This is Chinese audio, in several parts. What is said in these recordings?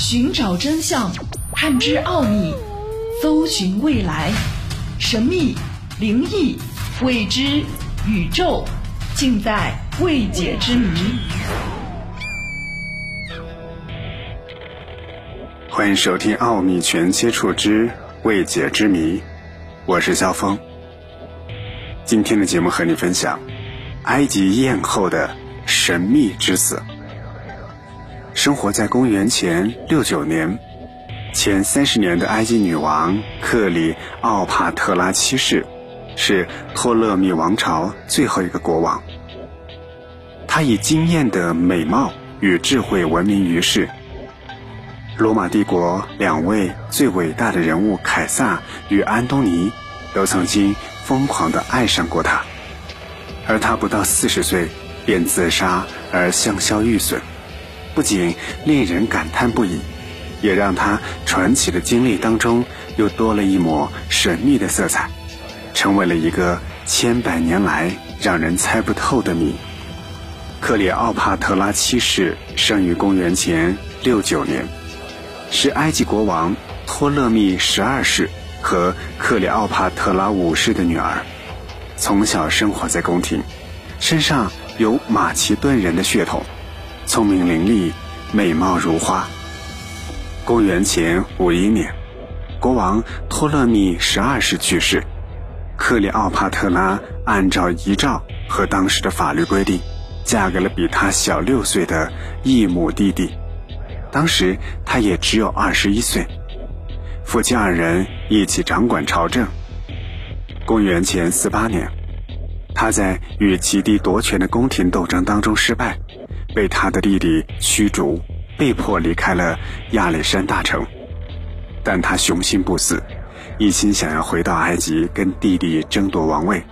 寻找真相，探知奥秘，搜寻未来，神秘、灵异、未知、宇宙，尽在未解之谜。欢迎收听《奥秘全接触之未解之谜》，我是肖峰。今天的节目和你分享埃及艳后的神秘之死。生活在公元前六九年，前三十年的埃及女王克里奥帕特拉七世，是托勒密王朝最后一个国王。她以惊艳的美貌与智慧闻名于世。罗马帝国两位最伟大的人物凯撒与安东尼，都曾经疯狂地爱上过她，而她不到四十岁便自杀而香消玉损。不仅令人感叹不已，也让他传奇的经历当中又多了一抹神秘的色彩，成为了一个千百年来让人猜不透的谜。克里奥帕特拉七世生于公元前六九年，是埃及国王托勒密十二世和克里奥帕特拉五世的女儿，从小生活在宫廷，身上有马其顿人的血统。聪明伶俐，美貌如花。公元前五一年，国王托勒密十二世去世，克里奥帕特拉按照遗诏和当时的法律规定，嫁给了比她小六岁的异母弟弟。当时他也只有二十一岁，夫妻二人一起掌管朝政。公元前四八年，他在与其弟夺权的宫廷斗争当中失败。被他的弟弟驱逐，被迫离开了亚历山大城，但他雄心不死，一心想要回到埃及跟弟弟争夺王位，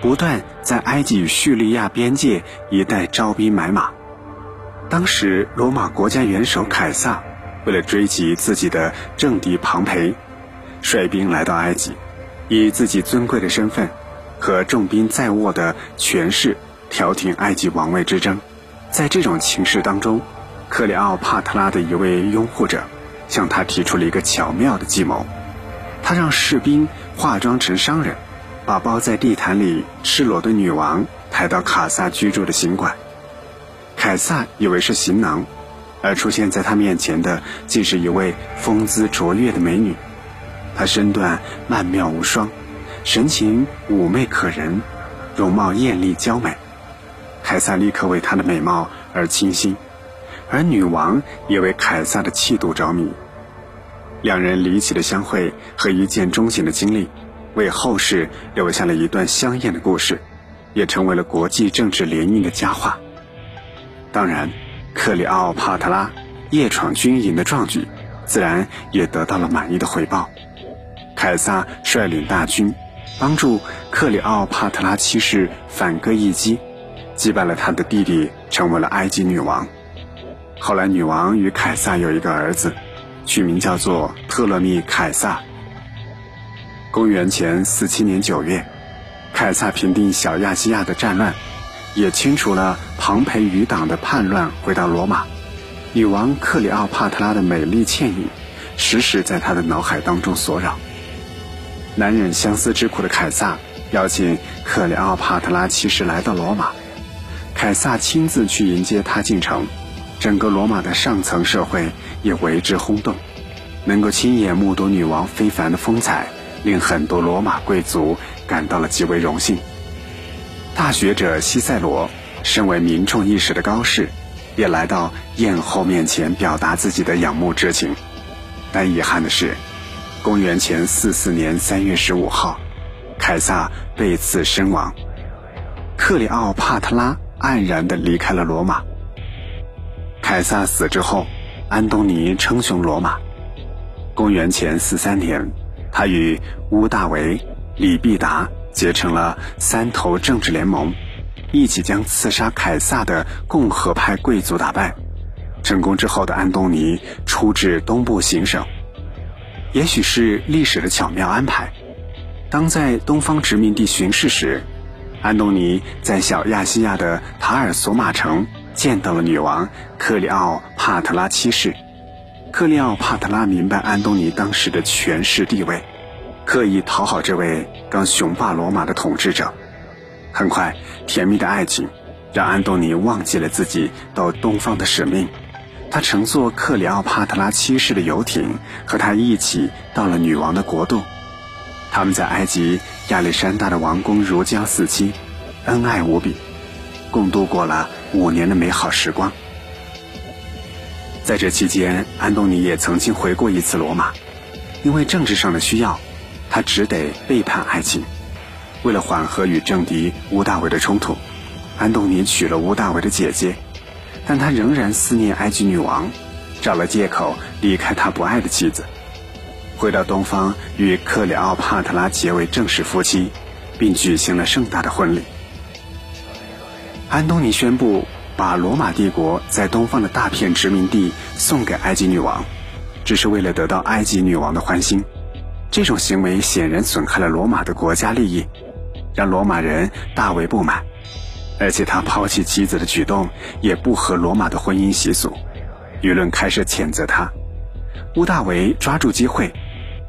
不断在埃及与叙利亚边界一带招兵买马。当时罗马国家元首凯撒为了追击自己的政敌庞培，率兵来到埃及，以自己尊贵的身份和重兵在握的权势调停埃及王位之争。在这种情势当中，克里奥帕特拉的一位拥护者向他提出了一个巧妙的计谋。他让士兵化妆成商人，把包在地毯里赤裸的女王抬到卡萨居住的行馆。凯撒以为是行囊，而出现在他面前的竟是一位风姿卓越的美女。她身段曼妙无双，神情妩媚可人，容貌艳丽娇美。凯撒立刻为她的美貌而倾心，而女王也为凯撒的气度着迷。两人离奇的相会和一见钟情的经历，为后世留下了一段香艳的故事，也成为了国际政治联姻的佳话。当然，克里奥帕特拉夜闯军营的壮举，自然也得到了满意的回报。凯撒率领大军，帮助克里奥帕特拉七世反戈一击。击败了他的弟弟，成为了埃及女王。后来，女王与凯撒有一个儿子，取名叫做特勒密凯撒。公元前四七年九月，凯撒平定小亚细亚的战乱，也清除了庞培余党的叛乱，回到罗马。女王克里奥帕特拉的美丽倩影，时时在他的脑海当中所扰。难忍相思之苦的凯撒，邀请克里奥帕特拉骑士来到罗马。凯撒亲自去迎接他进城，整个罗马的上层社会也为之轰动。能够亲眼目睹女王非凡的风采，令很多罗马贵族感到了极为荣幸。大学者西塞罗，身为民众意识的高士，也来到艳后面前表达自己的仰慕之情。但遗憾的是，公元前四四年三月十五号，凯撒被刺身亡。克里奥帕特拉。黯然地离开了罗马。凯撒死之后，安东尼称雄罗马。公元前四三年，他与乌大维、李必达结成了三头政治联盟，一起将刺杀凯撒的共和派贵族打败。成功之后的安东尼出至东部行省，也许是历史的巧妙安排。当在东方殖民地巡视时，安东尼在小亚细亚的塔尔索马城见到了女王克里奥帕特拉七世，克里奥帕特拉明白安东尼当时的权势地位，刻意讨好这位刚雄霸罗马的统治者。很快，甜蜜的爱情让安东尼忘记了自己到东方的使命。他乘坐克里奥帕特拉七世的游艇，和他一起到了女王的国度。他们在埃及亚历山大的王宫如胶似漆，恩爱无比，共度过了五年的美好时光。在这期间，安东尼也曾经回过一次罗马，因为政治上的需要，他只得背叛爱情。为了缓和与政敌乌大维的冲突，安东尼娶了乌大维的姐姐。但他仍然思念埃及女王，找了借口离开他不爱的妻子，回到东方与克里奥帕特拉结为正式夫妻，并举行了盛大的婚礼。安东尼宣布把罗马帝国在东方的大片殖民地送给埃及女王，只是为了得到埃及女王的欢心。这种行为显然损害了罗马的国家利益，让罗马人大为不满。而且他抛弃妻子的举动也不合罗马的婚姻习俗，舆论开始谴责他。屋大维抓住机会，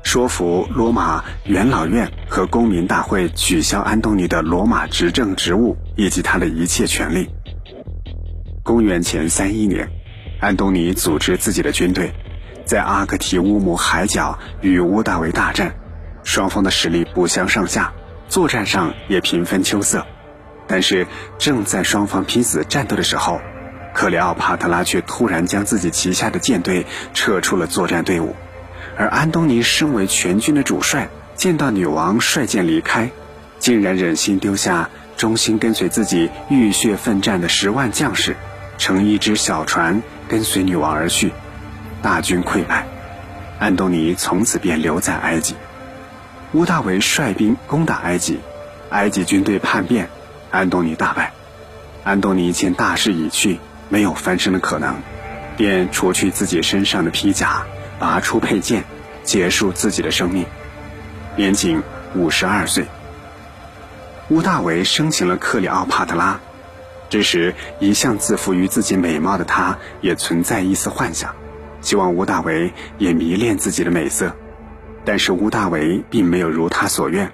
说服罗马元老院和公民大会取消安东尼的罗马执政职务以及他的一切权利。公元前三一年，安东尼组织自己的军队，在阿克提乌姆海角与屋大维大战，双方的实力不相上下，作战上也平分秋色。但是正在双方拼死战斗的时候，克里奥帕特拉却突然将自己旗下的舰队撤出了作战队伍，而安东尼身为全军的主帅，见到女王率舰离开，竟然忍心丢下忠心跟随自己浴血奋战的十万将士，乘一只小船跟随女王而去，大军溃败，安东尼从此便留在埃及。乌大维率兵攻打埃及，埃及军队叛变。安东尼大败，安东尼见大势已去，没有翻身的可能，便除去自己身上的披甲，拔出佩剑，结束自己的生命，年仅五十二岁。乌大维生擒了克里奥帕特拉，这时一向自负于自己美貌的他，也存在一丝幻想，希望乌大维也迷恋自己的美色，但是乌大维并没有如他所愿。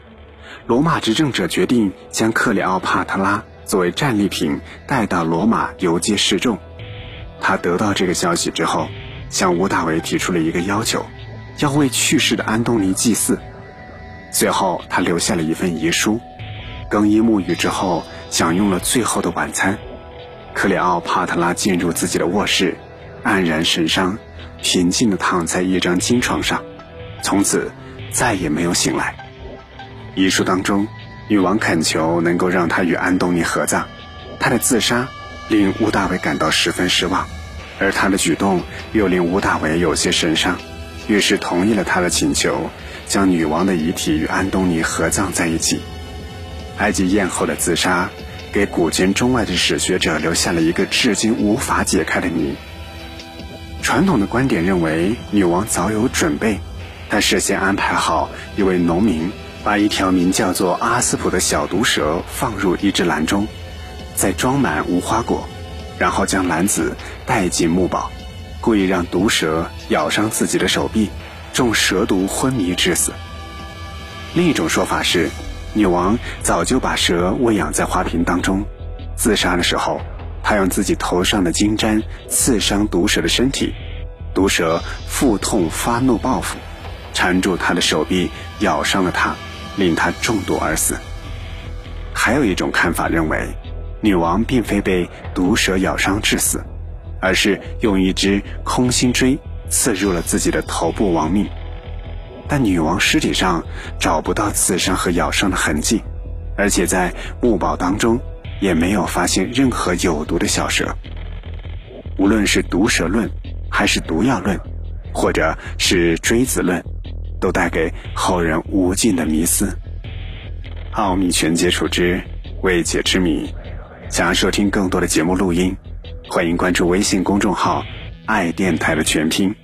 罗马执政者决定将克里奥帕特拉作为战利品带到罗马游街示众。他得到这个消息之后，向吴大维提出了一个要求，要为去世的安东尼祭祀。随后，他留下了一份遗书。更衣沐浴之后，享用了最后的晚餐。克里奥帕特拉进入自己的卧室，黯然神伤，平静地躺在一张金床上，从此再也没有醒来。遗书当中，女王恳求能够让她与安东尼合葬。她的自杀令乌大维感到十分失望，而他的举动又令吴大维有些神伤，于是同意了他的请求，将女王的遗体与安东尼合葬在一起。埃及艳后的自杀，给古今中外的史学者留下了一个至今无法解开的谜。传统的观点认为，女王早有准备，她事先安排好一位农民。把一条名叫做阿斯普的小毒蛇放入一只篮中，再装满无花果，然后将男子带进墓堡，故意让毒蛇咬伤自己的手臂，中蛇毒昏迷致死。另一种说法是，女王早就把蛇喂养在花瓶当中，自杀的时候，她用自己头上的金簪刺伤毒蛇的身体，毒蛇腹痛发怒报复，缠住她的手臂，咬伤了她。令她中毒而死。还有一种看法认为，女王并非被毒蛇咬伤致死，而是用一只空心锥刺入了自己的头部亡命。但女王尸体上找不到刺伤和咬伤的痕迹，而且在墓堡当中也没有发现任何有毒的小蛇。无论是毒蛇论，还是毒药论，或者是锥子论。都带给后人无尽的迷思。奥秘全接触之未解之谜。想要收听更多的节目录音，欢迎关注微信公众号“爱电台”的全拼。